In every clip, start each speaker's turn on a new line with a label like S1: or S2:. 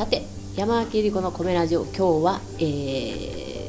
S1: さて山脇り子の米ラジオ今日は、えー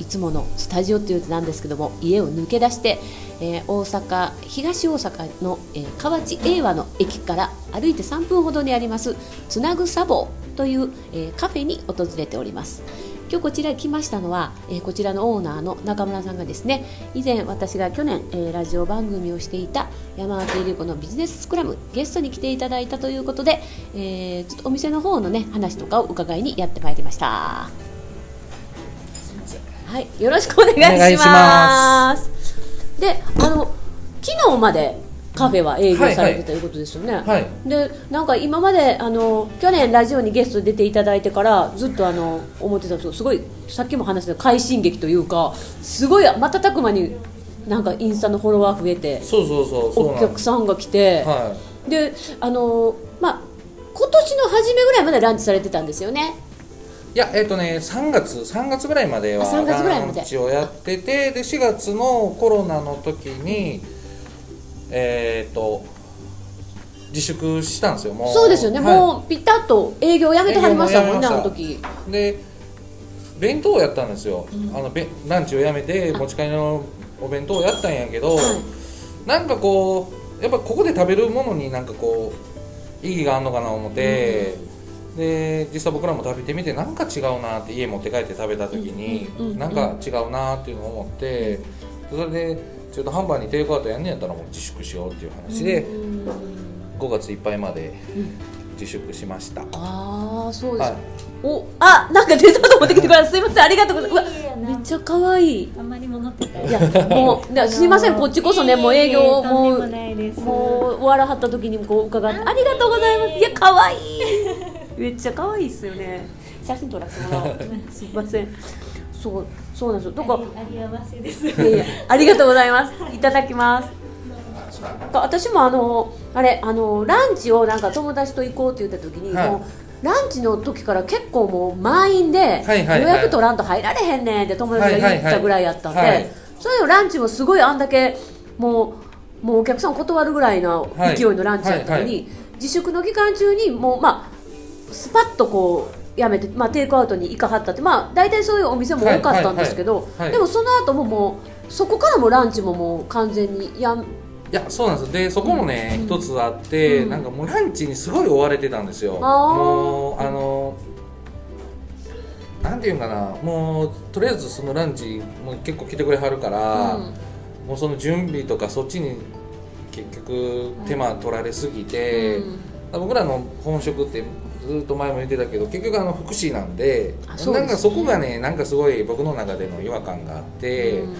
S1: いつものスタジオというとなんですけども家を抜け出して、えー大阪東大阪の、えー河内英和の駅から歩いて3分ほどにありますつなぐ砂防という、えーカフェに訪れております。今日こちらに来ましたのは、えーこちらのオーナーの中村さんがですね以前私が去年、えーラジオ番組をしていた山脇恵理子のビジネススクラムゲストに来ていただいたということで、えーちょっとお店の方のね話とかを伺いにやってまいりました。はいよろしくお願いします。
S2: お願いします。
S1: であの昨日までカフェは営業されてということですよね、
S2: はい
S1: でなんか今まであの去年ラジオにゲストで出ていただいてからずっとあの思ってたんですけどすごいさっきも話した快進撃というかすごい瞬く間になんかインスタのフォロワー増えて
S2: そうそうそう
S1: お客さんが来て、
S2: は
S1: であのまあ今年の初めぐらいまでランチされてたんですよね。
S2: いいやえっ、とね3月3月ぐらいまでは
S1: あ3月ぐらいまで。
S2: ランチをやっててで4月のコロナの時にえっ、と自粛したんですよもう。
S1: そうですよね、
S2: はい。
S1: もうピタッと営業やめてはりましたもんねあの時。
S2: で弁当をやったんですよ、あのべランチをやめて持ち帰りのお弁当をやったんやけど、なんかこうやっぱここで食べるものになんかこう意義があるのかなと思って、で実際僕らも食べてみてなんか違うなって家持って帰って食べた時に、
S1: うんうんうん。
S2: なんか違うなっていうのを思ってそれでちょっとハンバーにテイクアウトやんねやったらもう自粛しようっていう話で、
S1: うん。
S2: 5月いっぱいまで
S1: うん。
S2: 自粛しました、
S1: ああそうです、
S2: はい。
S1: おあなんかデザート持ってきてください。すいませんありがとうございます。めっちゃ可愛い。
S3: あんまりも乗ってた
S1: い。やもう ですいませんこっちこそねもう営業もう終わらはった時にこう伺ってありがとうございます。いや可愛い。めっちゃ可愛いっすよね。写真撮らせてもらおう。すいませんそうそうなんですよ。だから
S3: あり合わせです。
S1: いやいやありがとうございます。いただきます。私もあのあれあのランチをなんか友達と行こうって言った時に、
S2: はい。
S1: もうランチの時から結構もう満員で、
S2: はいはいはい。
S1: 予約取らんと入られへんねんって友達が言ったぐらいやったんで、
S2: はいはいはい。
S1: それのランチもすごいあんだけもうもうお客さん断るぐらいの勢いのランチやったのに、
S2: はいはい。
S1: 自粛の期間中にもうまあスパッとこうやめて、まあ、テイクアウトに行かはったってまあ大体そういうお店も多かったんですけど、でもその後ももうそこからもランチももう完全にやん
S2: いやそうなんですでそこもね、一つあって、
S1: うん。
S2: なんかもうランチにすごい追われてたんですよ。もうあのなんていうんかな。もうとりあえずそのランチもう結構来てくれはるから、
S1: うん。
S2: もうその準備とかそっちに結局手間取られすぎて、
S1: うん
S2: 僕らの本職ってずっと前も言ってたけど結局あの福祉なんで
S1: あそね。
S2: なんかそこがねなんかすごい僕の中での違和感があって。
S1: うん。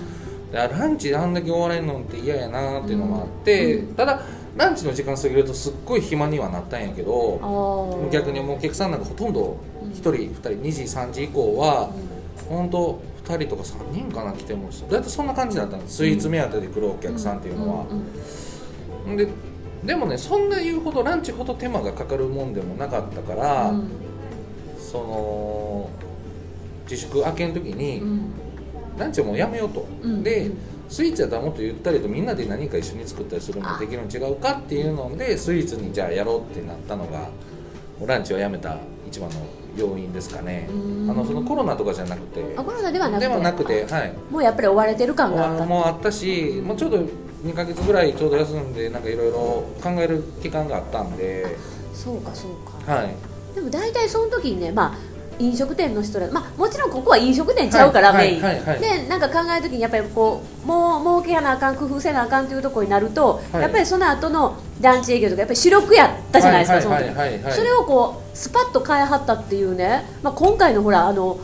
S2: ランチであんだけ終われるのって嫌やなっていうのもあって、
S1: うん。
S2: ただランチの時間過ぎるとすっごい暇にはなったんやけど逆にもうお客さんなんかほとんど1人2人2時3時以降は本当2人とか3人かな来ても大体そんな感じだったんです。スイーツ目当てで来るお客さんっていうのは、ででもねそんな言うほどランチほど手間がかかるもんでもなかったから、
S1: うん。
S2: その自粛明けの時に、
S1: うん。
S2: ランチをもうやめようと、
S1: うん。
S2: で
S1: うん
S2: スイーツやったらもっとゆったりとみんなで何か一緒に作ったりするのもできるの違うかっていうのでスイーツにじゃあやろうってなったのがランチをやめた一番の要因ですかね。
S1: うん。
S2: あのそのコロナとかじゃなくて。
S1: あコロナではなくて。
S2: ではなくてはい。
S1: もうやっぱり追われてる感があった。
S2: あもうあったしもうちょうど2ヶ月ぐらいちょうど休んでなんかいろいろ考える期間があったんで。
S1: そうかそうか。
S2: はい。
S1: でも大体その時にねまあ飲食店の人ら、まあ、もちろんここは飲食店ちゃうから、
S2: はい
S1: メイン、でなんか考える時にやっぱりこうもう儲けやなあかん工夫せなあかんというところになると、
S2: はい。
S1: やっぱりその後のランチ営業とかやっぱり主力やったじゃないですか、
S2: はい
S1: その時それをこうスパッと変えはったっていうね、まあ、今回のほらあの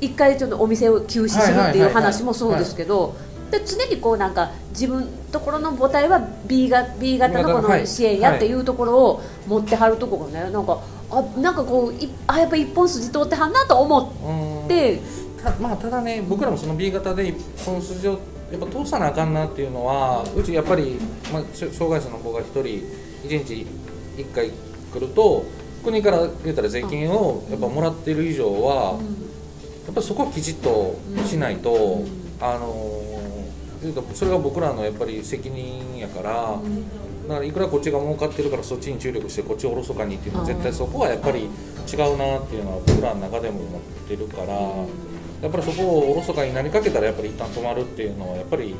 S1: 一回ちょっとお店を休止するっていう話もそうですけど、で常にこうなんか自分ところの母体は B が B 型のこ
S2: はい。
S1: の支援やっていうところを持ってはるところがねなんかあなんかこういあやっぱ一本筋通ってはんなと思
S2: うん。
S1: って
S2: たまあただね僕らもその B 型で一本筋をやっぱ通さなあかんなっていうのはうちやっぱり、まあ、障害者の子が一人一日一回来ると国から言ったら税金をやっぱもらってる以上は、やっぱりそこはきちっとしないと、あのそれが僕らのやっぱり責任やから、だからいくらこっちが儲かってるからそっちに注力してこっちをおろそかにっていうのは絶対そこはやっぱり違うなっていうのは僕らの中でも思ってるから、やっぱりそこをおろそかになりかけたらやっぱり一旦止まるっていうのはやっぱり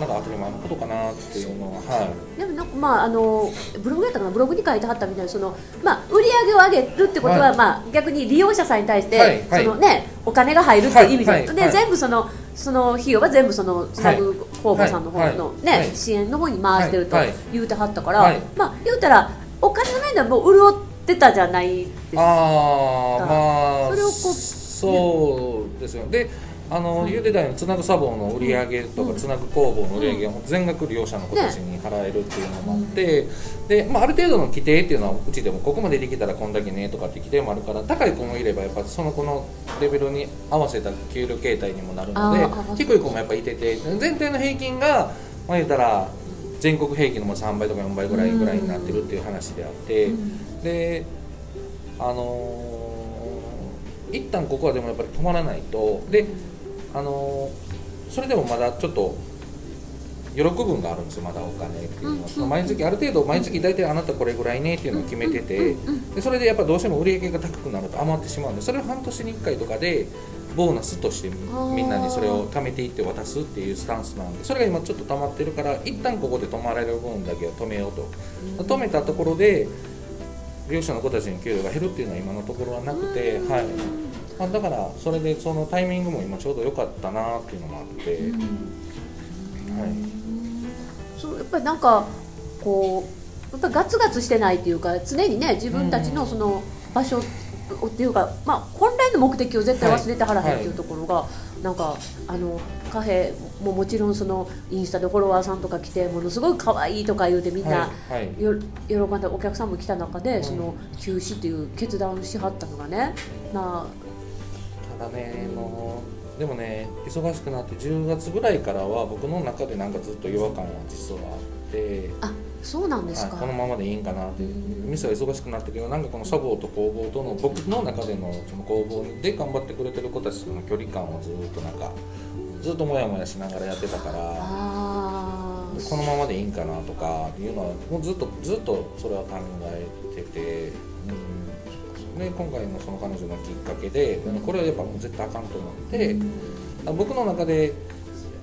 S2: なんか当たり前のことかなっていうのははい。
S1: でもなんかまああのブログやったかなブログに書いてはったみたいなそのまあ売り上げを上げるってことは、
S2: はい。
S1: まあ逆に利用者さんに対して、
S2: はいはい。
S1: そのねお金が入るっていう意味で、で、全部そのその費用は全部そのつなぐ工房さんの方の、
S2: はい
S1: ね、
S2: はい。
S1: 支援の方に回してると
S2: はい
S1: 言うてはったから、
S2: はい。
S1: まあ言うたらお金の面ではもう潤ってたじゃないですか。
S2: ああまあ
S1: それをこう
S2: そうですよ。であの、言うてたようにつなぐサボの売り上げとか、つなぐ工房の売り上げが全額利用者の子たちに払えるっていうのもあって、でまあ、ある程度の規定っていうのはうちでもここまでできたらこんだけねとかって規定もあるから高い子もいればやっぱその子のレベルに合わせた給料形態にもなるので低い子もやっぱいてて全体の平均がまあ言うたら全国平均のも3倍とか4倍ぐらいぐらいになってるっていう話であって、であのー一旦ここはでもやっぱり止まらないとであのーそれでもまだちょっと余力分があるんですよまだお金っていうのは、
S1: うん
S2: その毎月ある程度毎月大体あなたこれぐらいねっていうのを決めてて、でそれでやっぱどうしても売り上げが高くなると余ってしまうんでそれを半年に1回とかでボーナスとしてみんなにそれを貯めていって渡すっていうスタンスなんでそれが今ちょっと溜まってるから一旦ここで止まれる分だけは止めようと、止めたところで利用者の子たちに給料が減るっていうのは今のところはなくて、はいまあ、だからそれでそのタイミングも今ちょうど良かったなっていうのもあって、はい、
S1: そうやっぱりなんかこうやっぱりガツガツしてないっていうか常にね自分たちのその場所っていうか、まあ、本来の目的を絶対忘れてはらへんっていうところが、なんかあのカフェももちろんそのインスタでフォロワーさんとか来てものすごい可愛いとか言うてみんな、
S2: はいはい。
S1: よ喜んでお客さんも来た中で、
S2: ん。
S1: その休止っていう決断をしはったのがねま
S2: ただねもう。でもね忙しくなって10月ぐらいからは僕の中でなんかずっと違和感は実はあって。
S1: ああそうなんですか、
S2: はい、このままでいいんかなって
S1: う。ん。
S2: 店は忙しくなってるけどなんかこの茶房と工房との僕の中でのその工房で頑張ってくれてる子たちとの距離感をずっとなんかずっともやもやしながらやってたからこのままでいいんかなとかいうのはもうずっとずっとそれは考えてて、うん、で今回のその彼女のきっかけでこれはやっぱもう絶対あかんと思って。僕の中で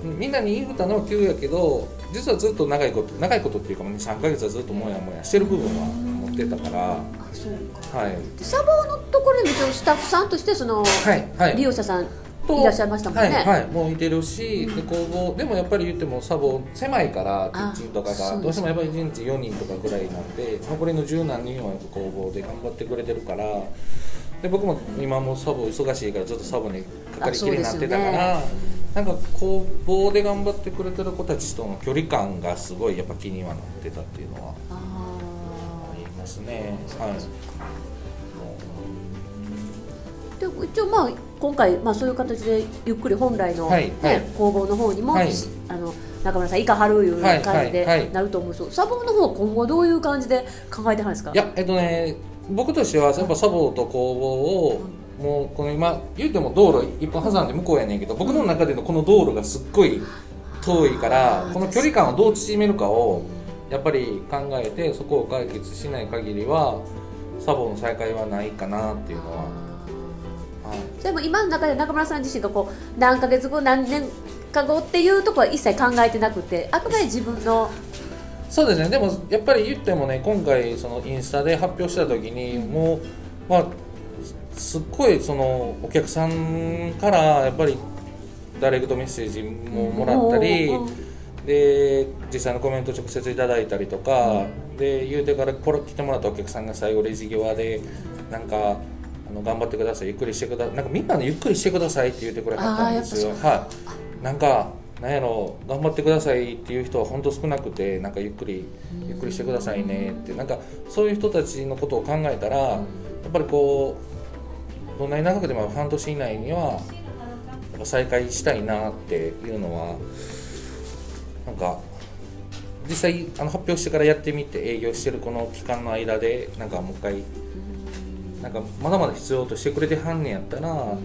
S2: みんなに言うたのは急やけど実はずっと長いこと長いことっていうか23ヶ月はずっともやもやしてる部分は持ってたから
S1: あそうか
S2: はい
S1: で砂防のところにも一応スタッフさんとしてその、
S2: はいはい
S1: 利用者さん
S2: と
S1: いらっしゃいましたもんね。
S2: はい、はい、もういてるし、で工房でもやっぱり言ってもサボ狭いからキ
S1: あ
S2: ッチンとかがどうしてもやっぱり1日4人とかぐらいなんで残りの十何人はやっぱ工房で頑張ってくれてるからで僕も今もサボ忙しいからずっとサボにかかりきりになってたか
S1: あ
S2: ら、なんか工房で頑張ってくれてる子たちとの距離感がすごいやっぱ気にはなってたっていうのは
S1: あ
S2: ありますね。はい。
S1: ーで一応まあ今回、まあ、そういう形でゆっくり本来の、ね工房の方にも、
S2: はい。
S1: あの中村さんいかはるいう
S2: はい
S1: 感じでなると思うんですけど砂防の方は今後どういう感じで考えてはるんですか？
S2: いやえっとね僕としてはやっぱサボと工房をもうこの今言うても道路一本挟んで向こうやねんけど僕の中でのこの道路がすっごい遠いからこの距離感をどう縮めるかをやっぱり考えてそこを解決しない限りはサボの再開はないかなっていうのは、はい、
S1: でも今の中で中村さん自身がこう何ヶ月後何年か後っていうところは一切考えてなくてあくまで自分の
S2: そうですね。でもやっぱり言ってもね今回そのインスタで発表した時にもうまあすっごいそのお客さんからやっぱりダイレクトメッセージももらったり
S1: うん。うん。うん。
S2: で実際のコメント直接いただいたりとかで言うてからこれ来てもらったお客さんが最後レジ際でなんかあの頑張ってくださいゆっくりしてくだなんかみんなねゆっくりしてくださいって言ってくれはったんですよ。はい。なんかなんやろ頑張ってくださいっていう人は本当少なくてなんかゆっくりゆっくりしてくださいねってなんかそういう人たちのことを考えたらやっぱりこうどんなに長くても半年以内にはやっぱ再開したいなっていうのはなんか実際あの発表してからやってみて営業してるこの期間の間でなんかもう一回なんかまだまだ必要としてくれてはんねやったらや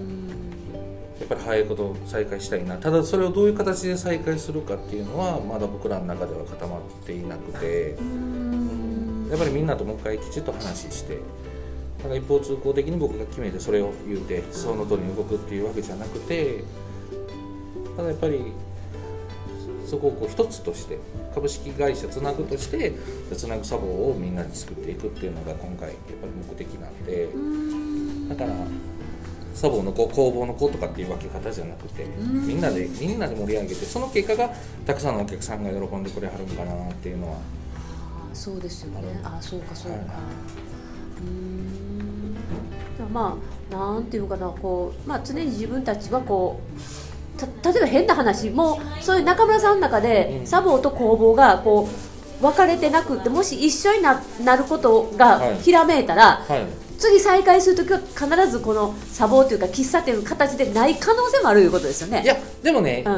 S2: っぱり早いこと再開したいな。ただそれをどういう形で再開するかっていうのはまだ僕らの中では固まっていなくてやっぱりみんなともう一回きちっと話してなんか一方通行的に僕が決めてそれを言うてその通りに動くっていうわけじゃなくてただやっぱりそこをこう一つとして株式会社つなぐとしてつなぐサボをみんなで作っていくっていうのが今回やっぱり目的なんでだからサボの子工房の子とかっていう分け方じゃなくてみんなでみんなで盛り上げてその結果がたくさんのお客さんが喜んでくれはるんかなっていうのは
S1: あそうですよね。
S2: あ
S1: あそうかそうか、
S2: はいう
S1: ーん。まあなんていうかなこう、まあ、常に自分たちはこうた例えば変な話もうそういう中村さんの中で、
S2: うん。
S1: サボと工房がこう分かれてなくってもし一緒にななることが
S2: はい。
S1: ひらめいたら、
S2: はい。
S1: 次再開するときは必ずこのサボというか喫茶店の形でない可能性もあるいうことですよね。
S2: いやでもね、
S1: うん。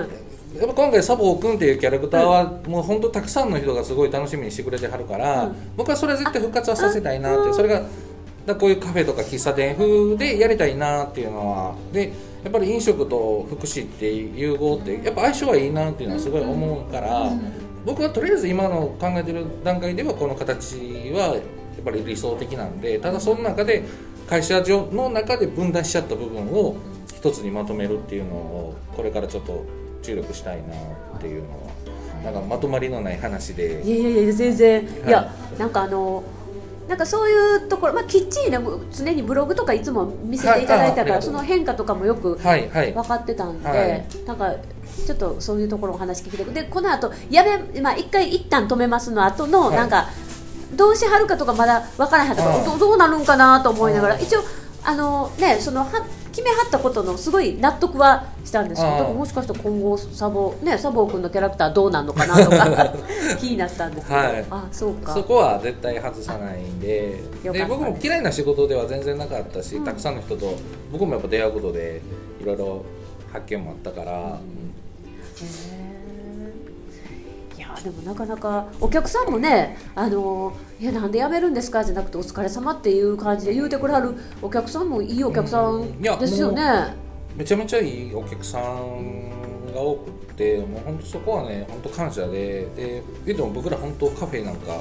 S2: やっぱ今回サボくんっていうキャラクターは、もう本当たくさんの人がすごい楽しみにしてくれてはるから、
S1: うん。
S2: 僕はそれ絶対復活はさせたいなって、
S1: うん。
S2: それがこういうカフェとか喫茶店風でやりたいなっていうのはでやっぱり飲食と福祉って融合ってやっぱ相性はいいなっていうのはすごい思うから、僕はとりあえず今の考えてる段階ではこの形はやっぱり理想的なんでただその中で会社上の中で分断しちゃった部分を一つにまとめるっていうのをこれからちょっと注力したいなっていうのはなんかまとまりのない話で。
S1: いやいやいや全然、
S2: はい。
S1: い、やなんかあのなんかそういうところ、まあ、きっちりね常にブログとかいつも見せていただいたから、
S2: はい
S1: そうの変化とかもよく
S2: はいはい。
S1: 分かってたんで、
S2: はい。
S1: なんかちょっとそういうところお話聞きたくでこの後やめまあ一回一旦止めますの後の、
S2: はい。
S1: なんかどうしはるかとかまだ分からへんとかどどうなるんかなと思いながら一応あのねそのは決めはったことのすごい納得はしたんですけどもしかしたら今後サボねサボ君のキャラクターどうなんのかなとか 気になったんですけど、
S2: はい。
S1: あそうか。
S2: そこは絶対外さないんで。で僕も嫌いな仕事では全然なかったし、
S1: うん。
S2: たくさんの人と僕もやっぱ出会うことでいろいろ発見もあったから、
S1: へーでもなかなかお客さんもねあのいやなんで辞めるんですかじゃなくてお疲れ様っていう感じで言うてくれはるお客さんもいいお客さんですよね。
S2: めちゃめちゃいいお客さんが多くってもう本当そこはね本当感謝でで言うても僕ら本当カフェなんか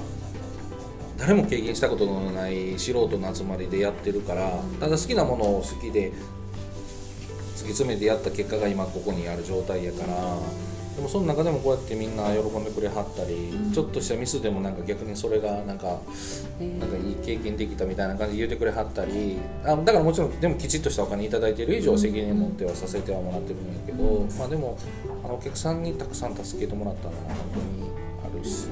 S2: 誰も経験したことのない素人の集まりでやってるからただ好きなものを好きで突き詰めてやった結果が今ここにある状態やからでもその中でもこうやってみんな喜んでくれはったり、
S1: うん。
S2: ちょっとしたミスでもなんか逆にそれがなんか
S1: えー。
S2: なんかいい経験できたみたいな感じで言ってくれはったりあだからもちろんでもきちっとしたお金いただいてる以上責任持ってはさせてはもらってるんやけど、まあでもあのお客さんにたくさん助けてもらったのは本当にあるし、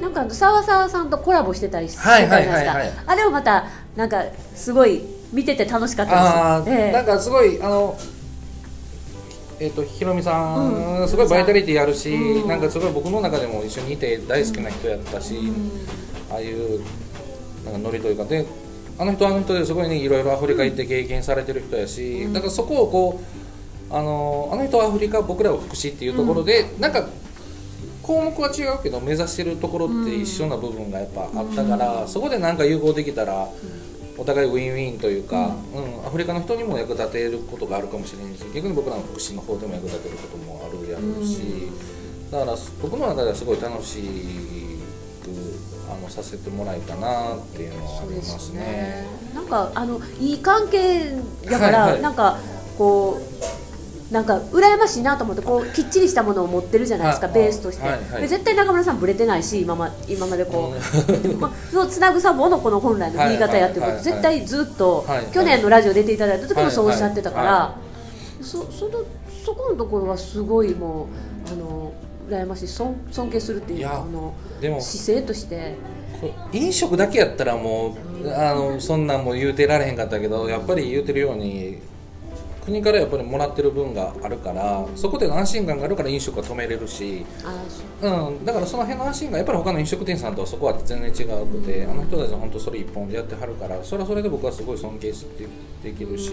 S1: なんかあの沢沢さんとコラボしてたりしてた
S2: はい
S1: じゃないですか。
S2: はいはいはい
S1: あれもまたなんかすごい見てて楽しかったです。ええ。
S2: なんかすごいあのえっ、とひろみさん、
S1: うん。
S2: すごいバイタリティあるし、
S1: うん。
S2: なんかすごい僕の中でも一緒にいて大好きな人やったし、
S1: うん。
S2: ああいうなんかノリというか。であの人はあの人ですごいねいろいろアフリカ行って経験されてる人やし、
S1: うん。
S2: だからそこをこうあのあの人はアフリカ僕らは福祉っていうところで、なんか項目は違うけど目指してるところって一緒な部分がやっぱあったから、そこでなんか融合できたら、お互いウィンウィンというか、うん。アフリカの人にも役立てることがあるかもしれないし逆に僕らの福祉の方でも役立てることもあるやろうし、だから僕の中ではすごい楽しくあのさせてもらえたなっていうのはありますね。
S1: なんかあのいい関係だから、
S2: はいはい。
S1: なんかこうなんか羨ましいなと思ってこうきっちりしたものを持ってるじゃないですか、
S2: はい。
S1: ベースとして、
S2: はいはい。
S1: で絶対中村さんブレてないし今ま今までこう、まあ、そのつなぐサボのこの本来の言い方やってること、
S2: はいはいはい。
S1: 絶対ずっと、
S2: はいはい。
S1: 去年のラジオ出ていただいた時もそうおっしゃってたから、
S2: はいは
S1: そそのそこのところはすごいもうあの羨ましい尊尊敬するっていうあの
S2: でも
S1: 姿勢として。
S2: 飲食だけやったらもうあのそんなんも言うてられへんかったけどやっぱり言うてるように国からやっぱりもらってる分があるからそこでの安心感があるから飲食は止めれるし、
S1: う
S2: うん、だからその辺の安心感やっぱり他の飲食店さんとはそこは全然違うくてあの人たちは本当それ一本でやってはるからそれはそれで僕はすごい尊敬してできるし。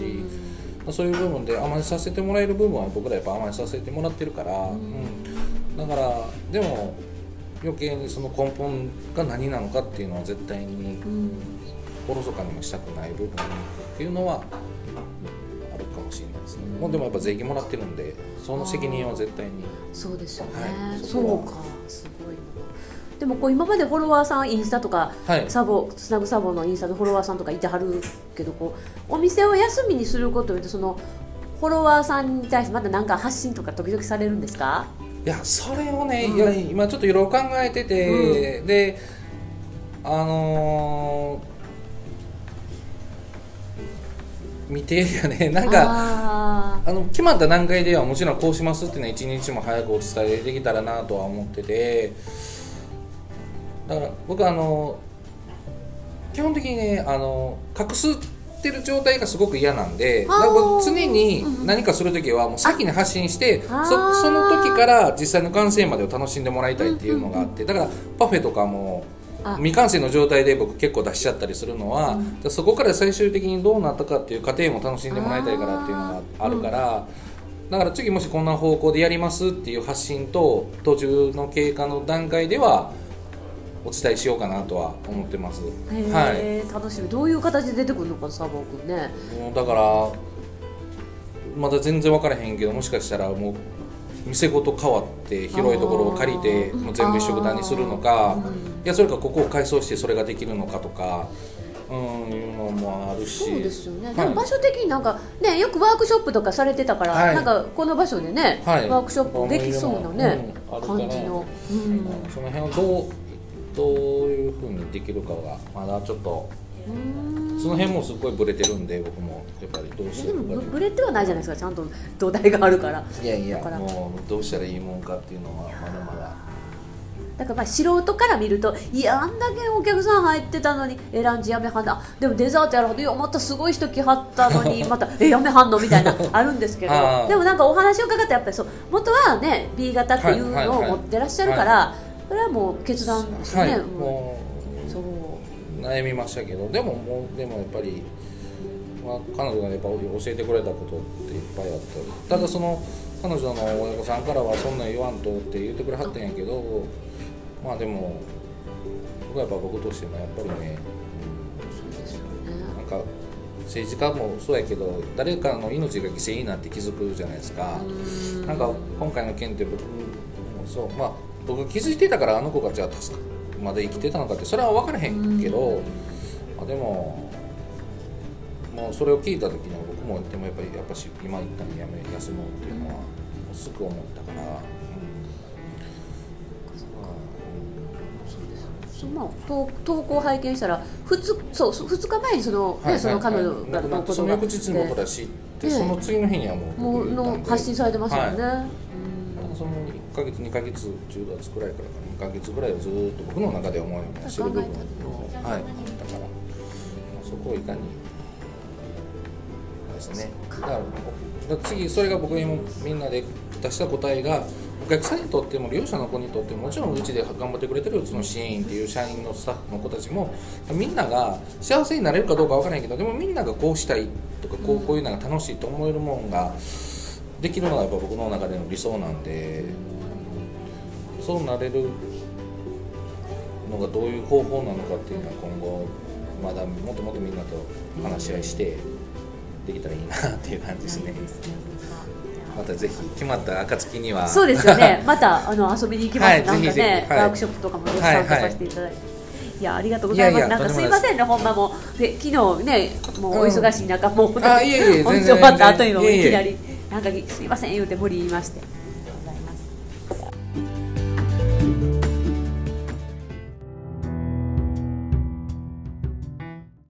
S2: そういう部分で甘えさせてもらえる部分は僕らやっぱ甘えさせてもらってるから、うん、だからでも余計にその根本が何なのかっていうのは絶対に
S1: うん。
S2: おろそかにもしたくない部分っていうのはもうでもやっぱ税金もらってるんでその責任は絶対に。
S1: そうですよね。
S2: はい。
S1: そ
S2: そ
S1: うか、すごい。な。でもこう今までフォロワーさんインスタとか、
S2: はい。
S1: サボつなぐサボのインスタのフォロワーさんとかいてはるけどこうお店を休みにすることによってそのフォロワーさんに対してまた何か発信とか時々されるんですか？
S2: いやそれをね、
S1: うん。
S2: いや今ちょっといろいろ考えてて、であのー、見てやね。なんか
S1: あ
S2: あの決まった段階ではもちろんこうしますっていうのは一日も早くお伝えできたらなとは思ってて。だから僕はあの基本的にねあの隠すってる状態がすごく嫌なんでか常に
S1: うん
S2: 何かする時はもう先に発信してそその時から実際の完成までを楽しんでもらいたいっていうのがあって。だからパフェとかも
S1: あ
S2: 未完成の状態で僕結構出しちゃったりするのは、
S1: うん。
S2: じゃあそこから最終的にどうなったかっていう過程も楽しんでもらいたいからっていうのがあるから、だから次もしこんな方向でやりますっていう発信と途中の経過の段階ではお伝えしようかなとは思ってます。はい。
S1: 楽しみ。どういう形で出てくるのかサボ君ね
S2: だからまだ全然分からへんけどもしかしたらもう店ごと変わって広いところを借りてもう全部一緒くたにするのか、
S1: うん。
S2: いやそれかここを改装してそれができるのかとか、うん、いうのもあるし。
S1: そうですよね、
S2: はい。
S1: でも場所的になんかねよくワークショップとかされてたから、
S2: はい。
S1: なんかこの場所でね、
S2: はい。
S1: ワークショップできそうなね、
S2: うん
S1: 感じの、うん。
S2: その辺をどうどういうふうにできるかがまだちょっと
S1: うん
S2: その辺もすっごいブレてるんで僕もやっぱりどうして
S1: で
S2: るか
S1: もぶぶれてはないじゃないですかちゃんと土台があるから。
S2: いやいやもうどうしたらいいもんかっていうのはまだまだ。
S1: だからまあ素人から見るといやあんだけお客さん入ってたのにえランチやめはんだ。あでもデザートやろういやまたすごい人来はったのに またえやめはんのみたいな あるんですけど。でもなんかお話を伺ってやっぱりそう元はね B 型っていう
S2: はいはいはい。
S1: のを持ってらっしゃるから、それはもう決断してね、
S2: はい。
S1: も
S2: も
S1: うそう
S2: う悩みましたけどでももうでもやっぱり、まあ、彼女がやっぱ教えてくれたことっていっぱいあったただその彼女の親御さんからはそんなん言わんとって言ってくれはったんやけどまあでも僕はやっぱ僕としてもやっぱりねなんか政治家もそうやけど誰かの命が犠牲になって気づくじゃないですか。
S1: うん。
S2: なんか今回の件って僕もそうまあ僕気づいてたからあの子がじゃあ助かまだ生きてたのかってそれは分からへんけど、まあ、でももうそれを聞いた時には僕もでもやっぱりやっぱし今一旦やめ休もうっていうのはもうすぐ思ったから、
S1: そうまあ投投稿を拝見したら2そうそう2日前にその,、ねその彼女がのことが
S2: その翌日にもだしって
S1: で
S2: その次の日にはもう
S1: もうの発信されてますよね、
S2: はい
S1: うん
S2: その1ヶ月2ヶ月10月くらいからか2ヶ月ぐらいをずっと僕の中で思いをしてる部分も。はいだからそこをいかにですね。だからだから次それが僕にもみんなで出した答えがお客さんにとっても利用者の子にとってももちろんうちで頑張ってくれてるうちの支援員っていう社員のスタッフの子たちもみんなが幸せになれるかどうかわからないけどでもみんながこうしたいとかこうこういうのが楽しいと思えるもんができるのがやっぱ僕の中での理想なんでそうなれるのがどういう方法なのかっていうのは今後まだもっともっとみんなと話し合いしてできたらいいなっていう感じですね。またぜひ決まった暁には。
S1: そうですよね。またあの遊びに行きます、
S2: はい
S1: なんかね、
S2: ひはい。
S1: ワークショップとかも参加させていただいて、い、やありがとうございます。
S2: いやいや
S1: なんかす。いませんねほんまもう。で昨日ねもうお忙しい中、もう
S2: あいえいえ
S1: 本当終わった後にもいきなりなんかすいません言うて無理言いまして。